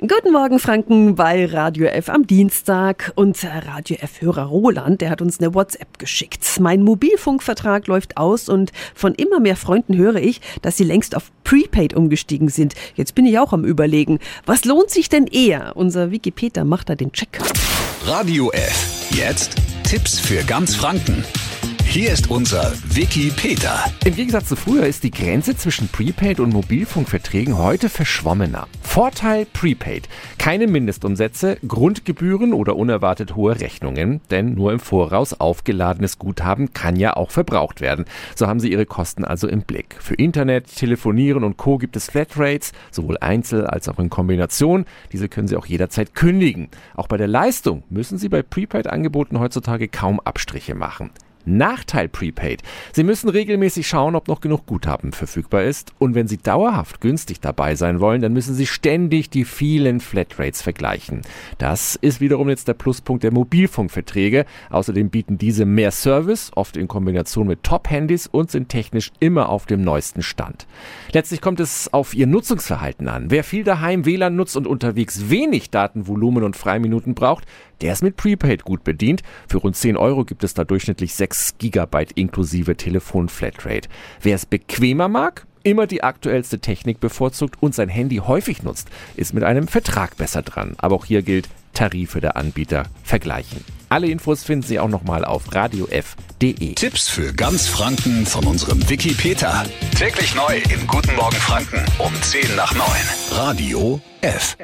Guten Morgen, Franken, bei Radio F am Dienstag. Und Radio F-Hörer Roland, der hat uns eine WhatsApp geschickt. Mein Mobilfunkvertrag läuft aus und von immer mehr Freunden höre ich, dass sie längst auf Prepaid umgestiegen sind. Jetzt bin ich auch am Überlegen, was lohnt sich denn eher? Unser Wikipedia macht da den Check. Radio F. Jetzt Tipps für ganz Franken. Hier ist unser Wiki Peter. Im Gegensatz zu früher ist die Grenze zwischen Prepaid und Mobilfunkverträgen heute verschwommener. Vorteil Prepaid. Keine Mindestumsätze, Grundgebühren oder unerwartet hohe Rechnungen, denn nur im Voraus aufgeladenes Guthaben kann ja auch verbraucht werden. So haben Sie Ihre Kosten also im Blick. Für Internet, Telefonieren und Co. gibt es Flatrates, sowohl einzeln als auch in Kombination. Diese können Sie auch jederzeit kündigen. Auch bei der Leistung müssen Sie bei Prepaid-Angeboten heutzutage kaum Abstriche machen. Nachteil Prepaid. Sie müssen regelmäßig schauen, ob noch genug Guthaben verfügbar ist. Und wenn Sie dauerhaft günstig dabei sein wollen, dann müssen Sie ständig die vielen Flatrates vergleichen. Das ist wiederum jetzt der Pluspunkt der Mobilfunkverträge. Außerdem bieten diese mehr Service, oft in Kombination mit Top-Handys und sind technisch immer auf dem neuesten Stand. Letztlich kommt es auf Ihr Nutzungsverhalten an. Wer viel daheim WLAN nutzt und unterwegs wenig Datenvolumen und Freiminuten braucht, der ist mit Prepaid gut bedient. Für rund 10 Euro gibt es da durchschnittlich 6 Gigabyte inklusive Telefon-Flatrate. Wer es bequemer mag, immer die aktuellste Technik bevorzugt und sein Handy häufig nutzt, ist mit einem Vertrag besser dran. Aber auch hier gilt, Tarife der Anbieter vergleichen. Alle Infos finden Sie auch nochmal auf radiof.de. Tipps für ganz Franken von unserem Wiki Peter. Täglich neu im Guten Morgen Franken um 10 nach 9. Radio. F.